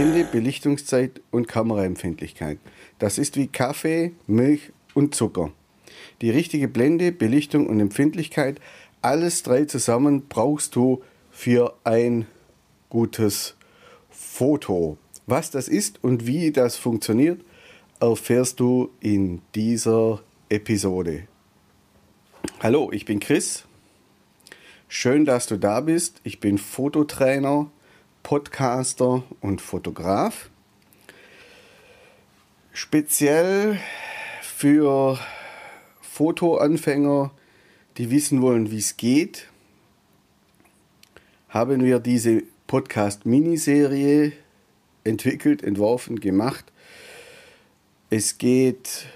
Blende, Belichtungszeit und Kameraempfindlichkeit. Das ist wie Kaffee, Milch und Zucker. Die richtige Blende, Belichtung und Empfindlichkeit, alles drei zusammen brauchst du für ein gutes Foto. Was das ist und wie das funktioniert, erfährst du in dieser Episode. Hallo, ich bin Chris. Schön, dass du da bist. Ich bin Fototrainer, Podcaster und Fotograf. Speziell für Fotoanfänger, die wissen wollen, wie es geht, haben wir diese Podcast-Miniserie entwickelt, entworfen, gemacht. Es geht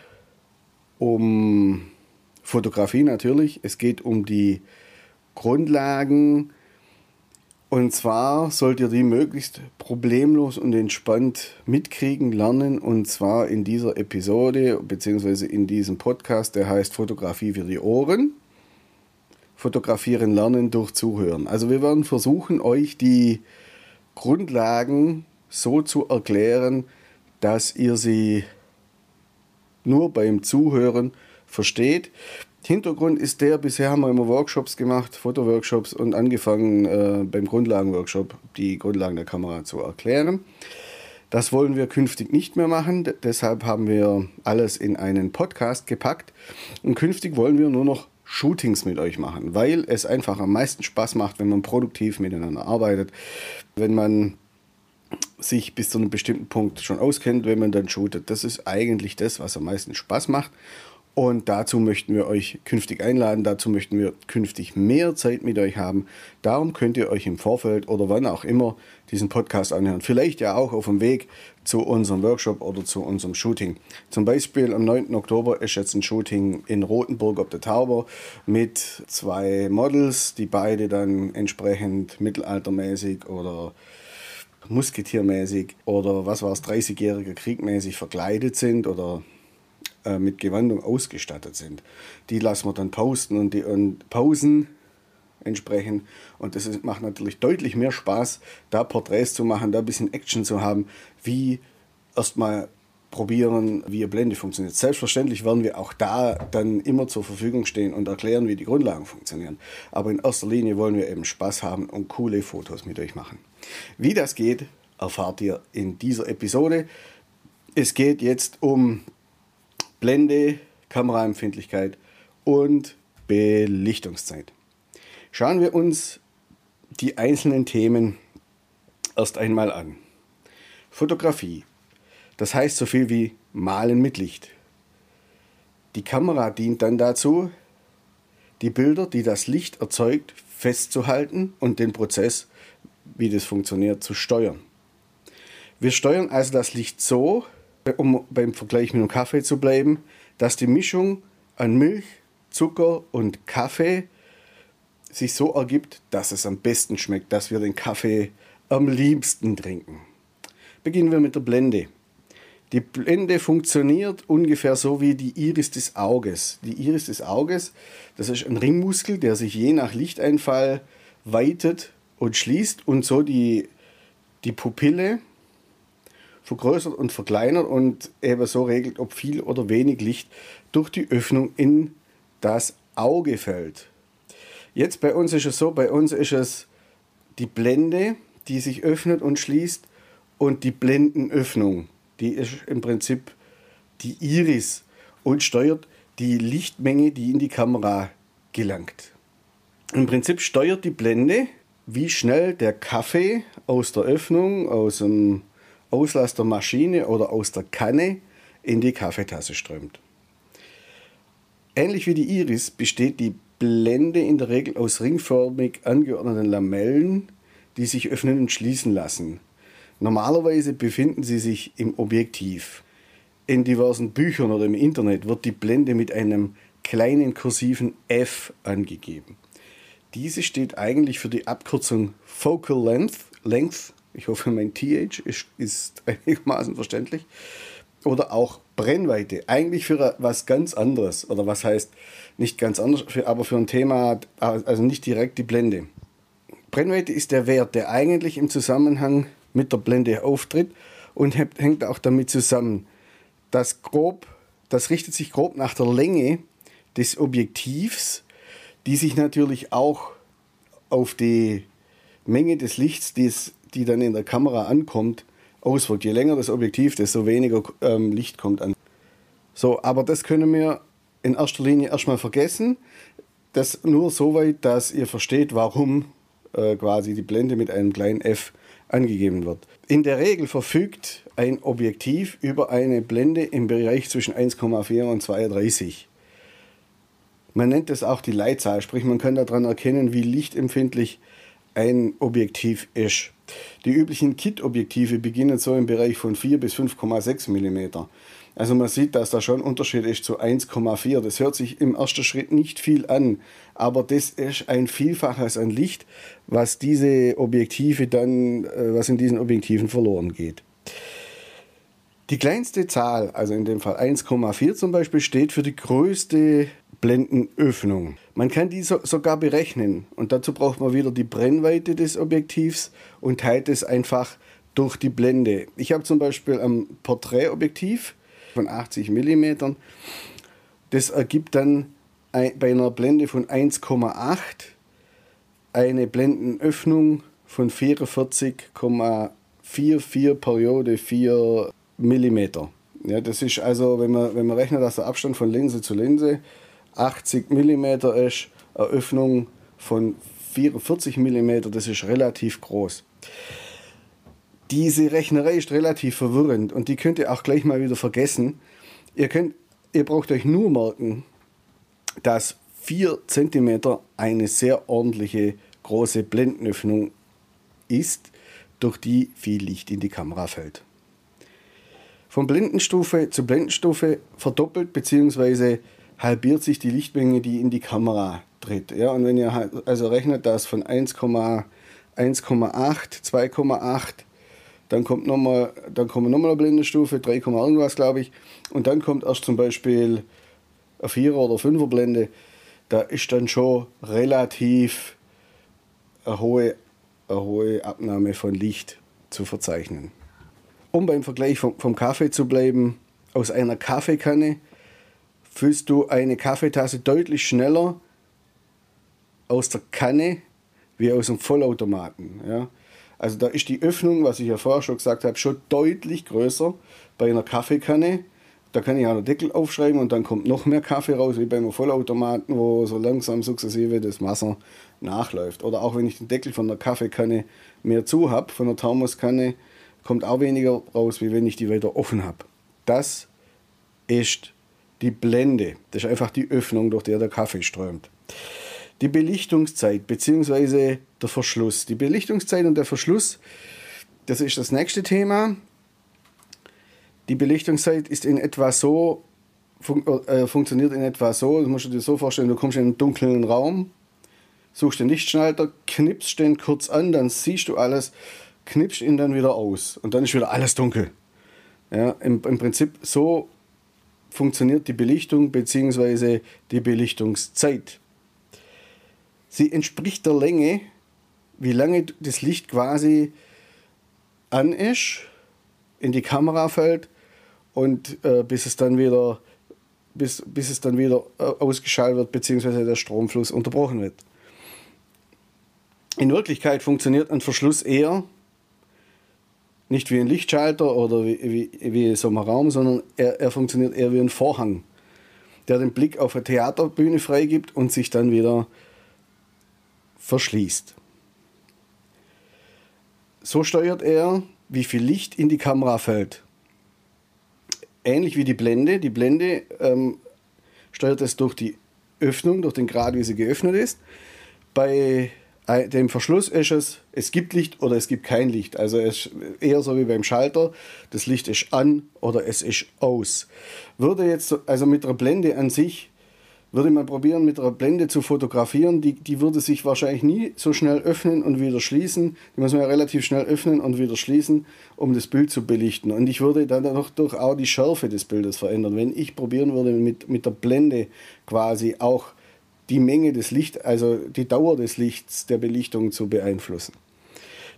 um Fotografie natürlich, es geht um die Grundlagen und zwar sollt ihr die möglichst problemlos und entspannt mitkriegen, lernen und zwar in dieser Episode bzw. in diesem Podcast, der heißt Fotografie für die Ohren. Fotografieren lernen durch Zuhören. Also wir werden versuchen, euch die Grundlagen so zu erklären, dass ihr sie nur beim Zuhören versteht. Hintergrund ist der, bisher haben wir immer Workshops gemacht, Fotoworkshops und angefangen äh, beim Grundlagenworkshop die Grundlagen der Kamera zu erklären. Das wollen wir künftig nicht mehr machen, deshalb haben wir alles in einen Podcast gepackt und künftig wollen wir nur noch Shootings mit euch machen, weil es einfach am meisten Spaß macht, wenn man produktiv miteinander arbeitet, wenn man sich bis zu einem bestimmten Punkt schon auskennt, wenn man dann shootet. Das ist eigentlich das, was am meisten Spaß macht. Und dazu möchten wir euch künftig einladen, dazu möchten wir künftig mehr Zeit mit euch haben. Darum könnt ihr euch im Vorfeld oder wann auch immer diesen Podcast anhören. Vielleicht ja auch auf dem Weg zu unserem Workshop oder zu unserem Shooting. Zum Beispiel am 9. Oktober ist jetzt ein Shooting in Rothenburg ob der Tauber mit zwei Models, die beide dann entsprechend mittelaltermäßig oder musketiermäßig oder was war es, 30-jähriger Kriegmäßig verkleidet sind oder äh, mit Gewandung ausgestattet sind. Die lassen wir dann posten und, die, und pausen entsprechend. Und das ist, macht natürlich deutlich mehr Spaß, da Porträts zu machen, da ein bisschen Action zu haben, wie erstmal probieren, wie ihr Blende funktioniert. Selbstverständlich werden wir auch da dann immer zur Verfügung stehen und erklären, wie die Grundlagen funktionieren. Aber in erster Linie wollen wir eben Spaß haben und coole Fotos mit euch machen. Wie das geht, erfahrt ihr in dieser Episode. Es geht jetzt um Blende, Kameraempfindlichkeit und Belichtungszeit. Schauen wir uns die einzelnen Themen erst einmal an. Fotografie. Das heißt so viel wie Malen mit Licht. Die Kamera dient dann dazu, die Bilder, die das Licht erzeugt, festzuhalten und den Prozess, wie das funktioniert, zu steuern. Wir steuern also das Licht so, um beim Vergleich mit dem Kaffee zu bleiben, dass die Mischung an Milch, Zucker und Kaffee sich so ergibt, dass es am besten schmeckt, dass wir den Kaffee am liebsten trinken. Beginnen wir mit der Blende. Die Blende funktioniert ungefähr so wie die Iris des Auges. Die Iris des Auges, das ist ein Ringmuskel, der sich je nach Lichteinfall weitet und schließt und so die, die Pupille vergrößert und verkleinert und eben so regelt, ob viel oder wenig Licht durch die Öffnung in das Auge fällt. Jetzt bei uns ist es so, bei uns ist es die Blende, die sich öffnet und schließt und die Blendenöffnung, die ist im Prinzip die Iris und steuert die Lichtmenge, die in die Kamera gelangt. Im Prinzip steuert die Blende, wie schnell der Kaffee aus der Öffnung, aus dem Auslass der Maschine oder aus der Kanne in die Kaffeetasse strömt. Ähnlich wie die Iris besteht die Blende in der Regel aus ringförmig angeordneten Lamellen, die sich öffnen und schließen lassen. Normalerweise befinden sie sich im Objektiv. In diversen Büchern oder im Internet wird die Blende mit einem kleinen kursiven F angegeben. Diese steht eigentlich für die Abkürzung Focal Length, Length ich hoffe, mein TH ist, ist einigermaßen verständlich. Oder auch Brennweite. Eigentlich für was ganz anderes. Oder was heißt nicht ganz anders, aber für ein Thema, also nicht direkt die Blende. Brennweite ist der Wert, der eigentlich im Zusammenhang mit der Blende auftritt und hängt auch damit zusammen. Das, grob, das richtet sich grob nach der Länge des Objektivs, die sich natürlich auch auf die Menge des Lichts, die's, die dann in der Kamera ankommt, auswirkt. Je länger das Objektiv, desto weniger ähm, Licht kommt an. So, aber das können wir in erster Linie erstmal vergessen. Das nur so weit, dass ihr versteht, warum äh, quasi die Blende mit einem kleinen f angegeben wird. In der Regel verfügt ein Objektiv über eine Blende im Bereich zwischen 1,4 und 32. Man nennt das auch die Leitzahl, sprich man kann daran erkennen, wie lichtempfindlich ein Objektiv ist. Die üblichen Kit-Objektive beginnen so im Bereich von 4 bis 5,6 mm. Also man sieht, dass da schon ein Unterschied ist zu 1,4. Das hört sich im ersten Schritt nicht viel an, aber das ist ein Vielfaches an Licht, was diese Objektive dann, äh, was in diesen Objektiven verloren geht. Die kleinste Zahl, also in dem Fall 1,4 zum Beispiel, steht für die größte Blendenöffnung. Man kann die so, sogar berechnen und dazu braucht man wieder die Brennweite des Objektivs und teilt es einfach durch die Blende. Ich habe zum Beispiel ein Porträtobjektiv von 80 mm. Das ergibt dann bei einer Blende von 1,8 eine Blendenöffnung von 44,44 Periode 4 mm. Ja, das ist also, wenn man, wenn man rechnet, dass der Abstand von Linse zu Linse 80 mm ist, eine Öffnung von 44 mm, das ist relativ groß. Diese Rechnerei ist relativ verwirrend und die könnt ihr auch gleich mal wieder vergessen. Ihr, könnt, ihr braucht euch nur merken, dass 4 cm eine sehr ordentliche große Blendenöffnung ist, durch die viel Licht in die Kamera fällt. Von Blendenstufe zu Blendenstufe verdoppelt bzw. halbiert sich die Lichtmenge, die in die Kamera tritt. Ja, und wenn ihr halt also rechnet, dass von 1,8, 2,8 dann kommt nochmal, dann kommt nochmal eine Blendenstufe, 3, irgendwas glaube ich. Und dann kommt erst zum Beispiel eine 4er oder 5er Blende. Da ist dann schon relativ eine hohe, eine hohe Abnahme von Licht zu verzeichnen. Um beim Vergleich vom, vom Kaffee zu bleiben, aus einer Kaffeekanne füllst du eine Kaffeetasse deutlich schneller aus der Kanne wie aus einem Vollautomaten. Ja. Also da ist die Öffnung, was ich ja vorher schon gesagt habe, schon deutlich größer bei einer Kaffeekanne. Da kann ich auch einen Deckel aufschreiben und dann kommt noch mehr Kaffee raus, wie bei einem Vollautomaten, wo so langsam sukzessive das Wasser nachläuft. Oder auch wenn ich den Deckel von der Kaffeekanne mehr zu habe, von der Thermoskanne, kommt auch weniger raus, wie wenn ich die weiter offen habe. Das ist die Blende. Das ist einfach die Öffnung, durch die der Kaffee strömt. Die Belichtungszeit bzw. der Verschluss. Die Belichtungszeit und der Verschluss, das ist das nächste Thema. Die Belichtungszeit ist in etwa so, fun äh, funktioniert in etwa so, das musst du dir so vorstellen, du kommst in einen dunklen Raum, suchst den Lichtschalter, knippst den kurz an, dann siehst du alles, knippst ihn dann wieder aus und dann ist wieder alles dunkel. Ja, im, im Prinzip so funktioniert die Belichtung bzw. die Belichtungszeit. Sie entspricht der Länge, wie lange das Licht quasi an ist, in die Kamera fällt und äh, bis es dann wieder bis, bis es dann wieder äh, ausgeschaltet wird bzw. der Stromfluss unterbrochen wird. In Wirklichkeit funktioniert ein Verschluss eher nicht wie ein Lichtschalter oder wie, wie, wie so ein Raum, sondern er, er funktioniert eher wie ein Vorhang, der den Blick auf eine Theaterbühne freigibt und sich dann wieder verschließt. So steuert er, wie viel Licht in die Kamera fällt. Ähnlich wie die Blende. Die Blende ähm, steuert es durch die Öffnung, durch den Grad, wie sie geöffnet ist. Bei dem Verschluss ist es, es gibt Licht oder es gibt kein Licht. Also es eher so wie beim Schalter, das Licht ist an oder es ist aus. Würde jetzt, also mit der Blende an sich würde man probieren, mit einer Blende zu fotografieren, die, die würde sich wahrscheinlich nie so schnell öffnen und wieder schließen. Die muss man ja relativ schnell öffnen und wieder schließen, um das Bild zu belichten. Und ich würde dann auch durch auch die Schärfe des Bildes verändern. Wenn ich probieren würde, mit, mit der Blende quasi auch die Menge des Lichts, also die Dauer des Lichts der Belichtung zu beeinflussen.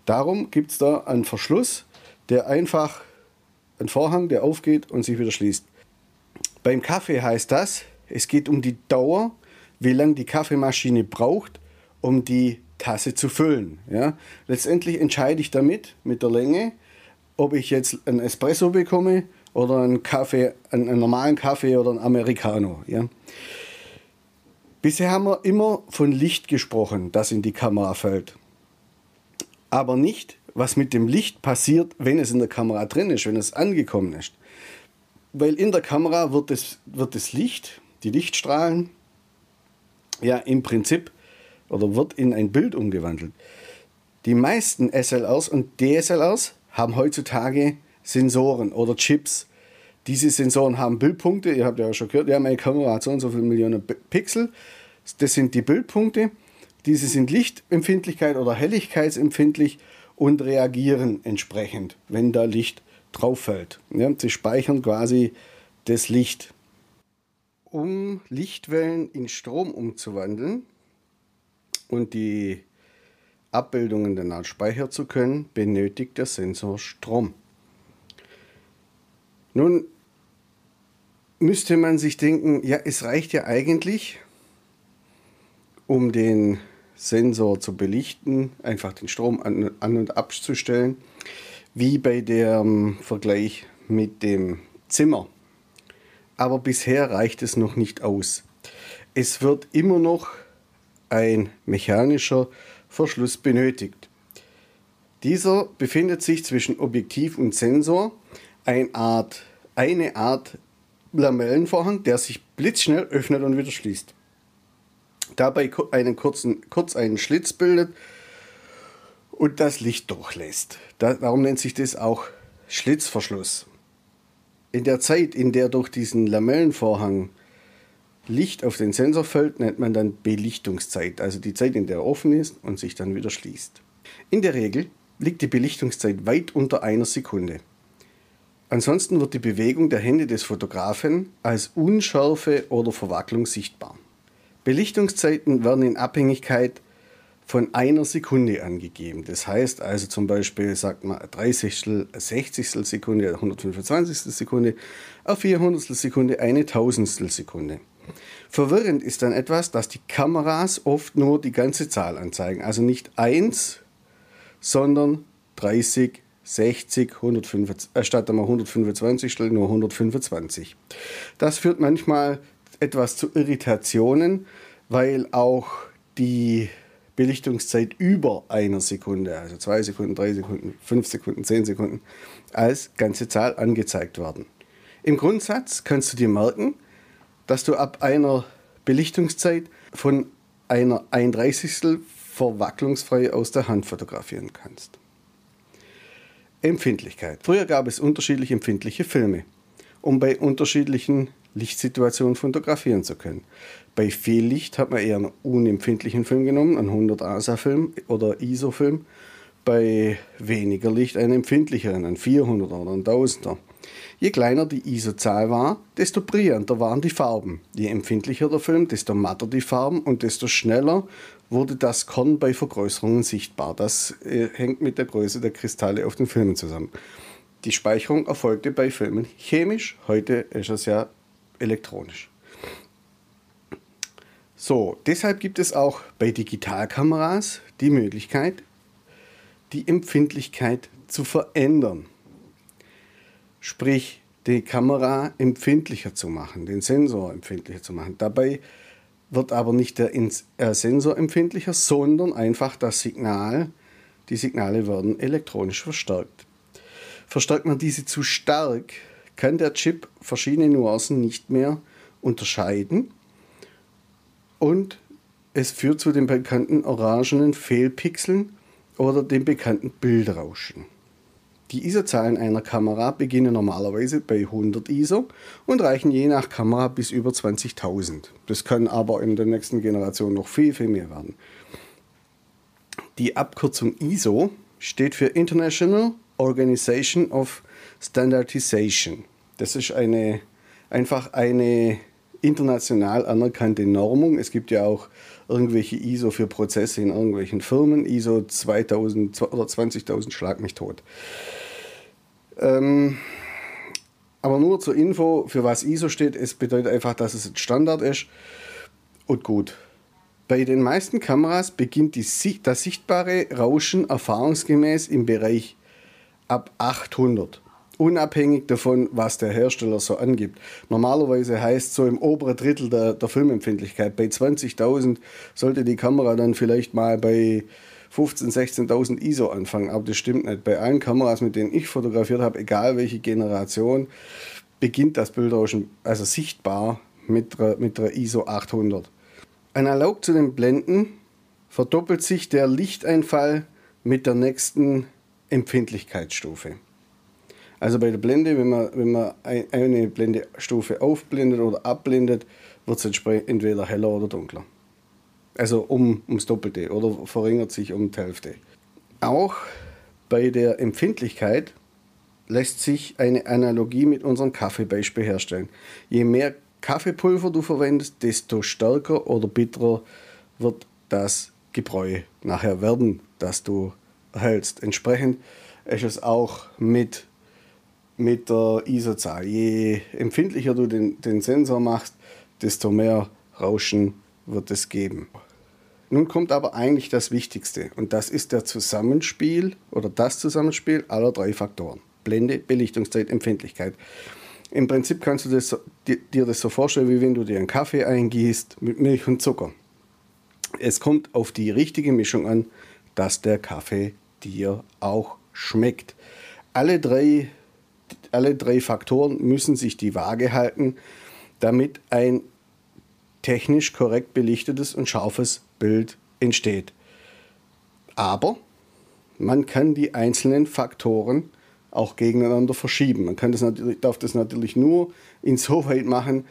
Darum gibt es da einen Verschluss, der einfach ein Vorhang, der aufgeht und sich wieder schließt. Beim Kaffee heißt das, es geht um die Dauer, wie lange die Kaffeemaschine braucht, um die Tasse zu füllen. Ja? Letztendlich entscheide ich damit, mit der Länge, ob ich jetzt einen Espresso bekomme oder einen Kaffee, einen, einen normalen Kaffee oder einen Americano. Ja? Bisher haben wir immer von Licht gesprochen, das in die Kamera fällt. Aber nicht, was mit dem Licht passiert, wenn es in der Kamera drin ist, wenn es angekommen ist. Weil in der Kamera wird das, wird das Licht, die Lichtstrahlen, ja im Prinzip oder wird in ein Bild umgewandelt. Die meisten SLRs und DSLRs haben heutzutage Sensoren oder Chips. Diese Sensoren haben Bildpunkte, ihr habt ja schon gehört, ja, meine Kamera hat so und so viele Millionen Pixel. Das sind die Bildpunkte. Diese sind Lichtempfindlichkeit oder Helligkeitsempfindlich und reagieren entsprechend, wenn da Licht drauf fällt. Ja, sie speichern quasi das Licht. Um Lichtwellen in Strom umzuwandeln und die Abbildungen danach speichern zu können, benötigt der Sensor Strom. Nun müsste man sich denken, ja, es reicht ja eigentlich, um den Sensor zu belichten, einfach den Strom an, an und abzustellen, wie bei dem Vergleich mit dem Zimmer. Aber bisher reicht es noch nicht aus. Es wird immer noch ein mechanischer Verschluss benötigt. Dieser befindet sich zwischen Objektiv und Sensor, eine Art, eine Art Lamellenvorhang, der sich blitzschnell öffnet und wieder schließt. Dabei einen kurzen, kurz einen Schlitz bildet und das Licht durchlässt. darum nennt sich das auch Schlitzverschluss. In der Zeit, in der durch diesen Lamellenvorhang Licht auf den Sensor fällt, nennt man dann Belichtungszeit, also die Zeit, in der er offen ist und sich dann wieder schließt. In der Regel liegt die Belichtungszeit weit unter einer Sekunde. Ansonsten wird die Bewegung der Hände des Fotografen als Unschärfe oder Verwacklung sichtbar. Belichtungszeiten werden in Abhängigkeit von einer Sekunde angegeben. Das heißt also zum Beispiel, sagt man 30, 60 Sekunde, 125 Sekunde, eine 400 Sekunde, eine Tausendstel Sekunde. Verwirrend ist dann etwas, dass die Kameras oft nur die ganze Zahl anzeigen. Also nicht 1, sondern 30, 60, 125, äh, statt einmal 125 nur 125. Das führt manchmal etwas zu Irritationen, weil auch die Belichtungszeit über einer Sekunde, also zwei Sekunden, drei Sekunden, fünf Sekunden, zehn Sekunden, als ganze Zahl angezeigt werden. Im Grundsatz kannst du dir merken, dass du ab einer Belichtungszeit von einer 31. verwacklungsfrei aus der Hand fotografieren kannst. Empfindlichkeit. Früher gab es unterschiedlich empfindliche Filme, um bei unterschiedlichen Lichtsituationen fotografieren zu können. Bei viel Licht hat man eher einen unempfindlichen Film genommen, einen 100 ASA-Film oder ISO-Film. Bei weniger Licht einen empfindlicheren, einen 400 oder einen 1000er. Je kleiner die ISO-Zahl war, desto brillanter waren die Farben. Je empfindlicher der Film, desto matter die Farben und desto schneller wurde das Korn bei Vergrößerungen sichtbar. Das äh, hängt mit der Größe der Kristalle auf den Filmen zusammen. Die Speicherung erfolgte bei Filmen chemisch, heute ist es ja elektronisch. So, deshalb gibt es auch bei Digitalkameras die Möglichkeit, die Empfindlichkeit zu verändern. Sprich, die Kamera empfindlicher zu machen, den Sensor empfindlicher zu machen. Dabei wird aber nicht der äh, Sensor empfindlicher, sondern einfach das Signal, die Signale werden elektronisch verstärkt. Verstärkt man diese zu stark, kann der Chip verschiedene Nuancen nicht mehr unterscheiden und es führt zu den bekannten orangenen Fehlpixeln oder dem bekannten Bildrauschen. Die ISO-Zahlen einer Kamera beginnen normalerweise bei 100 ISO und reichen je nach Kamera bis über 20.000. Das kann aber in der nächsten Generation noch viel, viel mehr werden. Die Abkürzung ISO steht für International Organization of Standardization. Das ist eine, einfach eine international anerkannte Normung. Es gibt ja auch irgendwelche ISO für Prozesse in irgendwelchen Firmen, ISO 2000 oder 20.000 schlag mich tot. Ähm, aber nur zur Info, für was ISO steht, es bedeutet einfach, dass es ein Standard ist und gut. Bei den meisten Kameras beginnt die, das sichtbare Rauschen erfahrungsgemäß im Bereich ab 800 unabhängig davon, was der Hersteller so angibt. Normalerweise heißt so im oberen Drittel der, der Filmempfindlichkeit. Bei 20.000 sollte die Kamera dann vielleicht mal bei 15.000, 16.000 ISO anfangen, aber das stimmt nicht. Bei allen Kameras, mit denen ich fotografiert habe, egal welche Generation, beginnt das Bildrauschen also sichtbar mit, mit der ISO 800. Analog zu den Blenden verdoppelt sich der Lichteinfall mit der nächsten Empfindlichkeitsstufe. Also bei der Blende, wenn man, wenn man eine Blendestufe aufblendet oder abblendet, wird es entweder heller oder dunkler. Also um, ums Doppelte oder verringert sich um die Hälfte. Auch bei der Empfindlichkeit lässt sich eine Analogie mit unserem Kaffeebeispiel herstellen. Je mehr Kaffeepulver du verwendest, desto stärker oder bitterer wird das Gebräu nachher werden, das du erhältst. Entsprechend ist es auch mit mit der ISO-Zahl. Je empfindlicher du den, den Sensor machst, desto mehr Rauschen wird es geben. Nun kommt aber eigentlich das Wichtigste und das ist der Zusammenspiel oder das Zusammenspiel aller drei Faktoren. Blende, Belichtungszeit, Empfindlichkeit. Im Prinzip kannst du das, dir das so vorstellen, wie wenn du dir einen Kaffee eingießt mit Milch und Zucker. Es kommt auf die richtige Mischung an, dass der Kaffee dir auch schmeckt. Alle drei alle drei Faktoren müssen sich die Waage halten, damit ein technisch korrekt belichtetes und scharfes Bild entsteht. Aber man kann die einzelnen Faktoren auch gegeneinander verschieben. Man kann das natürlich, darf das natürlich nur insoweit machen,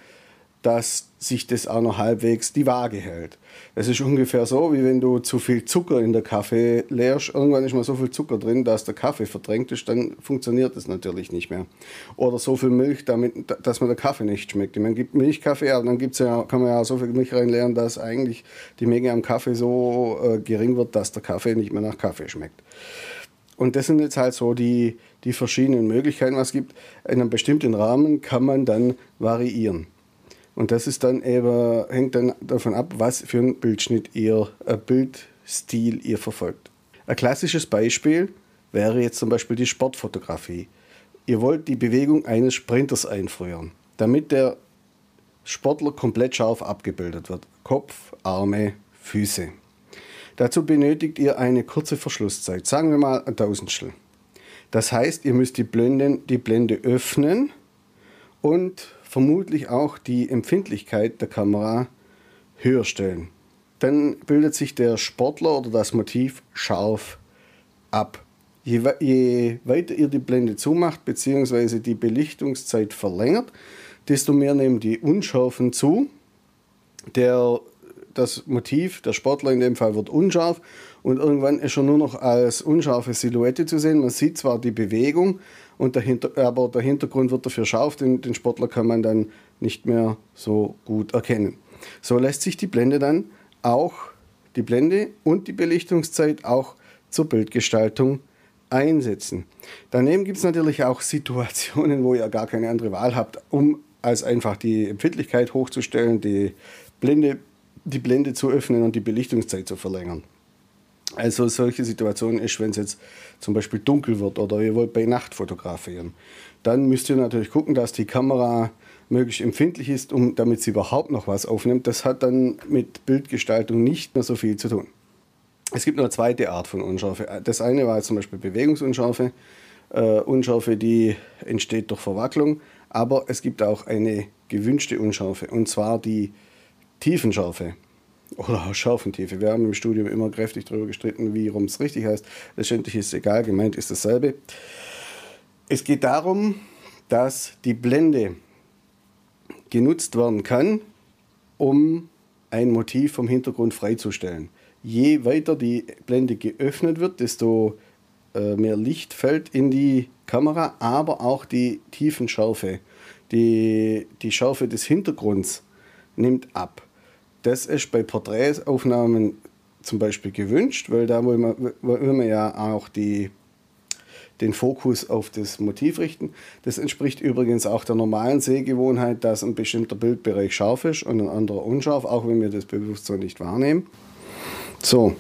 dass sich das auch noch halbwegs die Waage hält. Es ist ungefähr so, wie wenn du zu viel Zucker in der Kaffee leerst. Irgendwann ist mal so viel Zucker drin, dass der Kaffee verdrängt ist, dann funktioniert das natürlich nicht mehr. Oder so viel Milch, damit, dass man der Kaffee nicht schmeckt. Man gibt Milchkaffee, aber dann gibt's ja, kann man ja so viel Milch reinleeren, dass eigentlich die Menge am Kaffee so äh, gering wird, dass der Kaffee nicht mehr nach Kaffee schmeckt. Und das sind jetzt halt so die, die verschiedenen Möglichkeiten, was es gibt. In einem bestimmten Rahmen kann man dann variieren. Und das ist dann eben, hängt dann davon ab, was für ein Bildschnitt ihr, äh, Bildstil ihr verfolgt. Ein klassisches Beispiel wäre jetzt zum Beispiel die Sportfotografie. Ihr wollt die Bewegung eines Sprinters einfrieren, damit der Sportler komplett scharf abgebildet wird. Kopf, Arme, Füße. Dazu benötigt ihr eine kurze Verschlusszeit, sagen wir mal ein Tausendstel. Das heißt, ihr müsst die, Blenden, die Blende öffnen und vermutlich auch die Empfindlichkeit der Kamera höher stellen. Dann bildet sich der Sportler oder das Motiv scharf ab. Je, je weiter ihr die Blende zumacht bzw. die Belichtungszeit verlängert, desto mehr nehmen die Unscharfen zu. Der, das Motiv, der Sportler in dem Fall, wird unscharf und irgendwann ist er nur noch als unscharfe Silhouette zu sehen. Man sieht zwar die Bewegung, und der Hinter aber der Hintergrund wird dafür scharf, den, den Sportler kann man dann nicht mehr so gut erkennen. So lässt sich die Blende dann auch, die Blende und die Belichtungszeit auch zur Bildgestaltung einsetzen. Daneben gibt es natürlich auch Situationen, wo ihr gar keine andere Wahl habt, um als einfach die Empfindlichkeit hochzustellen, die Blende, die Blende zu öffnen und die Belichtungszeit zu verlängern. Also solche Situationen ist, wenn es jetzt zum Beispiel dunkel wird oder ihr wollt bei Nacht fotografieren. Dann müsst ihr natürlich gucken, dass die Kamera möglichst empfindlich ist, um, damit sie überhaupt noch was aufnimmt. Das hat dann mit Bildgestaltung nicht mehr so viel zu tun. Es gibt noch eine zweite Art von Unschärfe. Das eine war zum Beispiel Bewegungsunschärfe. Äh, Unschärfe, die entsteht durch Verwacklung. Aber es gibt auch eine gewünschte Unschärfe, und zwar die Tiefenschärfe oder Scharfentiefe. Wir haben im Studium immer kräftig darüber gestritten, wie rum es richtig heißt. Letztendlich ist es egal, gemeint ist dasselbe. Es geht darum, dass die Blende genutzt werden kann, um ein Motiv vom Hintergrund freizustellen. Je weiter die Blende geöffnet wird, desto äh, mehr Licht fällt in die Kamera, aber auch die Tiefenschärfe, die, die Schärfe des Hintergrunds nimmt ab. Das ist bei Porträtaufnahmen zum Beispiel gewünscht, weil da will man, will man ja auch die, den Fokus auf das Motiv richten. Das entspricht übrigens auch der normalen Sehgewohnheit, dass ein bestimmter Bildbereich scharf ist und ein anderer unscharf, auch wenn wir das bewusst so nicht wahrnehmen. So,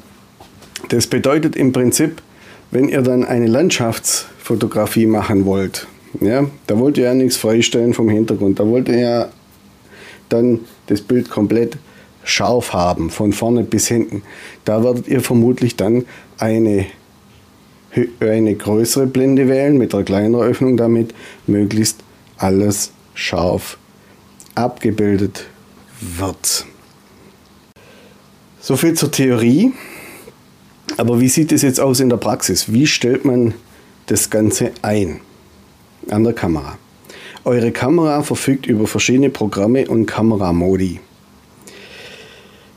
das bedeutet im Prinzip, wenn ihr dann eine Landschaftsfotografie machen wollt, ja, da wollt ihr ja nichts freistellen vom Hintergrund, da wollt ihr ja dann das Bild komplett scharf haben, von vorne bis hinten. Da werdet ihr vermutlich dann eine, eine größere Blende wählen mit einer kleineren Öffnung, damit möglichst alles scharf abgebildet wird. So viel zur Theorie. Aber wie sieht es jetzt aus in der Praxis? Wie stellt man das Ganze ein an der Kamera? Eure Kamera verfügt über verschiedene Programme und Kameramodi.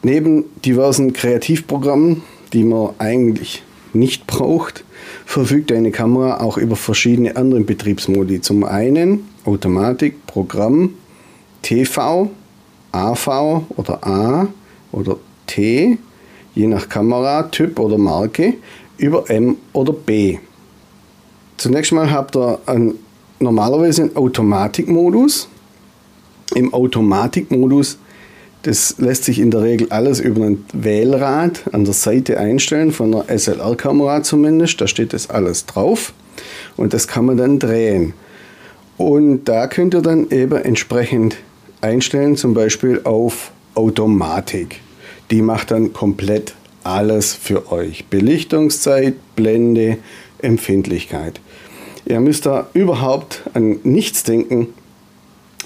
Neben diversen Kreativprogrammen, die man eigentlich nicht braucht, verfügt eine Kamera auch über verschiedene andere Betriebsmodi. Zum einen Automatik, Programm, TV, AV oder A oder T, je nach Kameratyp oder Marke, über M oder B. Zunächst mal habt ihr einen normalerweise einen Automatikmodus. Im Automatikmodus, das lässt sich in der Regel alles über ein Wählrad an der Seite einstellen, von einer SLR-Kamera zumindest. Da steht das alles drauf und das kann man dann drehen. Und da könnt ihr dann eben entsprechend einstellen, zum Beispiel auf Automatik. Die macht dann komplett alles für euch. Belichtungszeit, Blende, Empfindlichkeit. Ihr müsst da überhaupt an nichts denken,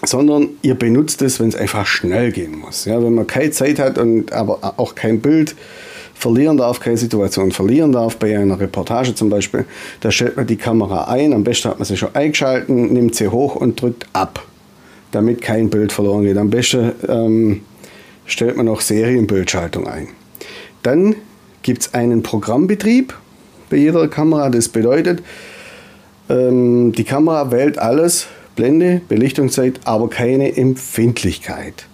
sondern ihr benutzt es, wenn es einfach schnell gehen muss. Ja, wenn man keine Zeit hat und aber auch kein Bild verlieren darf, keine Situation verlieren darf, bei einer Reportage zum Beispiel, da stellt man die Kamera ein, am besten hat man sie schon eingeschalten, nimmt sie hoch und drückt ab, damit kein Bild verloren geht. Am besten ähm, stellt man noch Serienbildschaltung ein. Dann gibt es einen Programmbetrieb bei jeder Kamera, das bedeutet, ähm, die Kamera wählt alles, Blende, Belichtungszeit, aber keine Empfindlichkeit.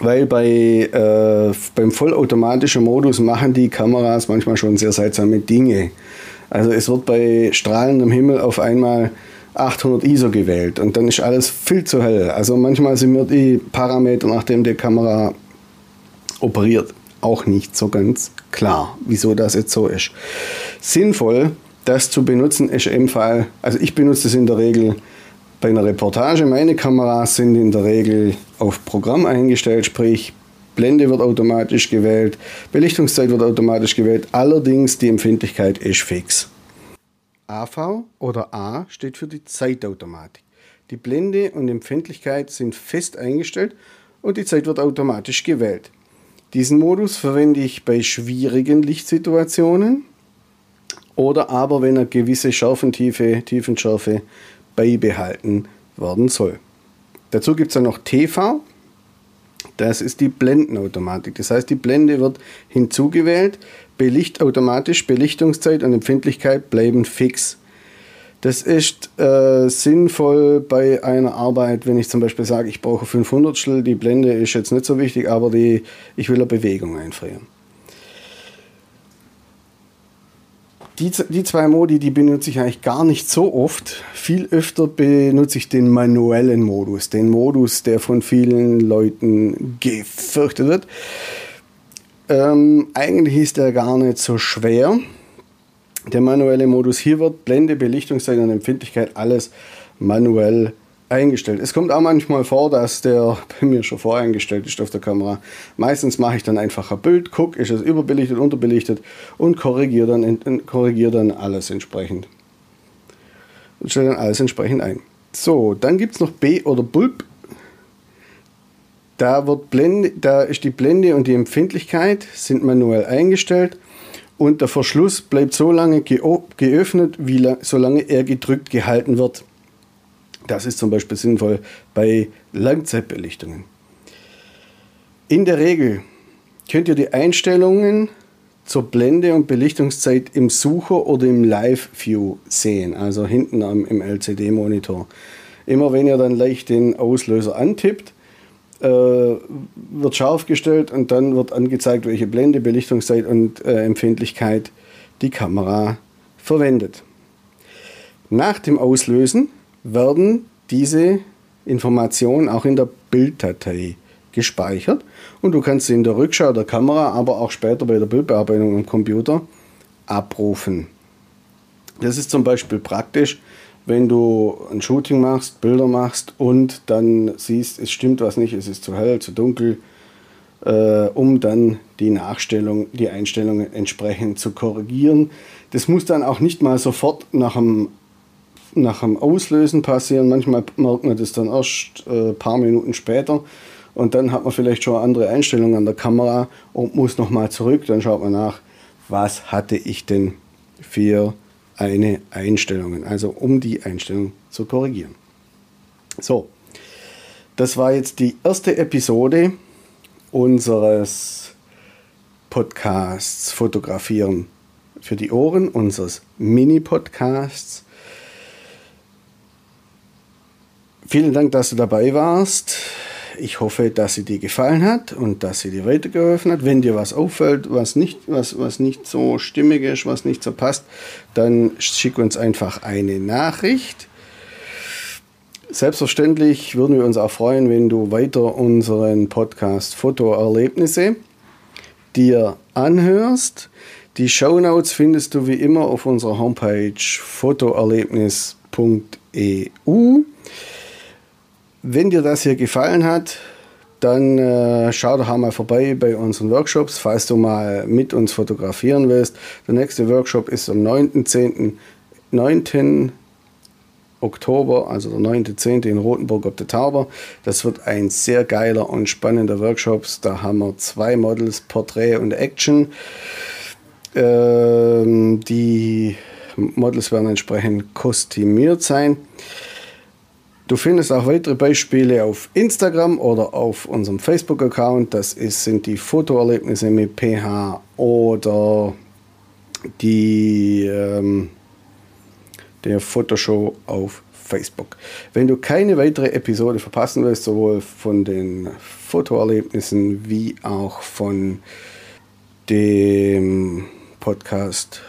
Weil bei, äh, beim vollautomatischen Modus machen die Kameras manchmal schon sehr seltsame Dinge. Also es wird bei strahlendem Himmel auf einmal 800 ISO gewählt und dann ist alles viel zu hell. Also manchmal sind mir die Parameter, nachdem die Kamera operiert, auch nicht so ganz klar, wieso das jetzt so ist. Sinnvoll das zu benutzen ist im Fall, also ich benutze das in der Regel bei einer Reportage. Meine Kameras sind in der Regel auf Programm eingestellt, sprich Blende wird automatisch gewählt, Belichtungszeit wird automatisch gewählt, allerdings die Empfindlichkeit ist fix. AV oder A steht für die Zeitautomatik. Die Blende und Empfindlichkeit sind fest eingestellt und die Zeit wird automatisch gewählt. Diesen Modus verwende ich bei schwierigen Lichtsituationen, oder aber wenn eine gewisse Schärfentiefe, Tiefenschärfe beibehalten werden soll. Dazu gibt es dann noch TV. Das ist die Blendenautomatik. Das heißt, die Blende wird hinzugewählt, Belicht automatisch, Belichtungszeit und Empfindlichkeit bleiben fix. Das ist äh, sinnvoll bei einer Arbeit, wenn ich zum Beispiel sage, ich brauche 500 die Blende ist jetzt nicht so wichtig, aber die, ich will eine Bewegung einfrieren. Die, die zwei Modi, die benutze ich eigentlich gar nicht so oft. Viel öfter benutze ich den manuellen Modus, den Modus, der von vielen Leuten gefürchtet wird. Ähm, eigentlich ist der gar nicht so schwer. Der manuelle Modus hier wird Blende, Belichtungszeit und Empfindlichkeit alles manuell eingestellt. Es kommt auch manchmal vor, dass der bei mir schon voreingestellt ist auf der Kamera. Meistens mache ich dann einfach ein Bild, gucke, ist es überbelichtet, unterbelichtet und korrigiere dann, korrigiere dann alles entsprechend. Und stelle dann alles entsprechend ein. So, dann gibt es noch B oder Bulb. Da, wird Blende, da ist die Blende und die Empfindlichkeit sind manuell eingestellt und der Verschluss bleibt so lange geöffnet, wie solange er gedrückt gehalten wird. Das ist zum Beispiel sinnvoll bei Langzeitbelichtungen. In der Regel könnt ihr die Einstellungen zur Blende und Belichtungszeit im Sucher oder im Live-View sehen, also hinten am, im LCD-Monitor. Immer wenn ihr dann leicht den Auslöser antippt, äh, wird scharf gestellt und dann wird angezeigt, welche Blende, Belichtungszeit und äh, Empfindlichkeit die Kamera verwendet. Nach dem Auslösen werden diese Informationen auch in der Bilddatei gespeichert und du kannst sie in der Rückschau der Kamera, aber auch später bei der Bildbearbeitung am Computer abrufen. Das ist zum Beispiel praktisch, wenn du ein Shooting machst, Bilder machst und dann siehst, es stimmt was nicht, es ist zu hell, zu dunkel, äh, um dann die Nachstellung, die Einstellungen entsprechend zu korrigieren. Das muss dann auch nicht mal sofort nach dem, nach dem Auslösen passieren. Manchmal merkt man das dann erst ein äh, paar Minuten später und dann hat man vielleicht schon andere Einstellungen an der Kamera und muss nochmal zurück. Dann schaut man nach, was hatte ich denn für eine Einstellung, also um die Einstellung zu korrigieren. So, das war jetzt die erste Episode unseres Podcasts Fotografieren für die Ohren, unseres Mini-Podcasts. Vielen Dank, dass du dabei warst. Ich hoffe, dass sie dir gefallen hat und dass sie dir weitergeholfen hat. Wenn dir was auffällt, was nicht, was, was nicht so stimmig ist, was nicht so passt, dann schick uns einfach eine Nachricht. Selbstverständlich würden wir uns auch freuen, wenn du weiter unseren Podcast Fotoerlebnisse dir anhörst. Die Shownotes findest du wie immer auf unserer Homepage fotoerlebnis.eu. Wenn dir das hier gefallen hat, dann äh, schau doch einmal vorbei bei unseren Workshops, falls du mal mit uns fotografieren willst. Der nächste Workshop ist am 9.10. 9. Oktober, also der 9.10. in Rothenburg ob der Tauber. Das wird ein sehr geiler und spannender Workshop. Da haben wir zwei Models, Porträt und Action. Ähm, die Models werden entsprechend kostümiert sein. Du findest auch weitere Beispiele auf Instagram oder auf unserem Facebook-Account. Das ist, sind die Fotoerlebnisse mit PH oder die ähm, der Fotoshow auf Facebook. Wenn du keine weitere Episode verpassen willst, sowohl von den Fotoerlebnissen wie auch von dem Podcast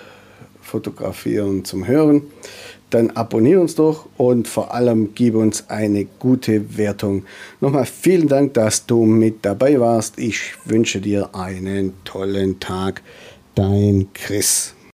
Fotografieren zum Hören, dann abonniere uns doch und vor allem gib uns eine gute Wertung. Nochmal vielen Dank, dass du mit dabei warst. Ich wünsche dir einen tollen Tag. Dein Chris.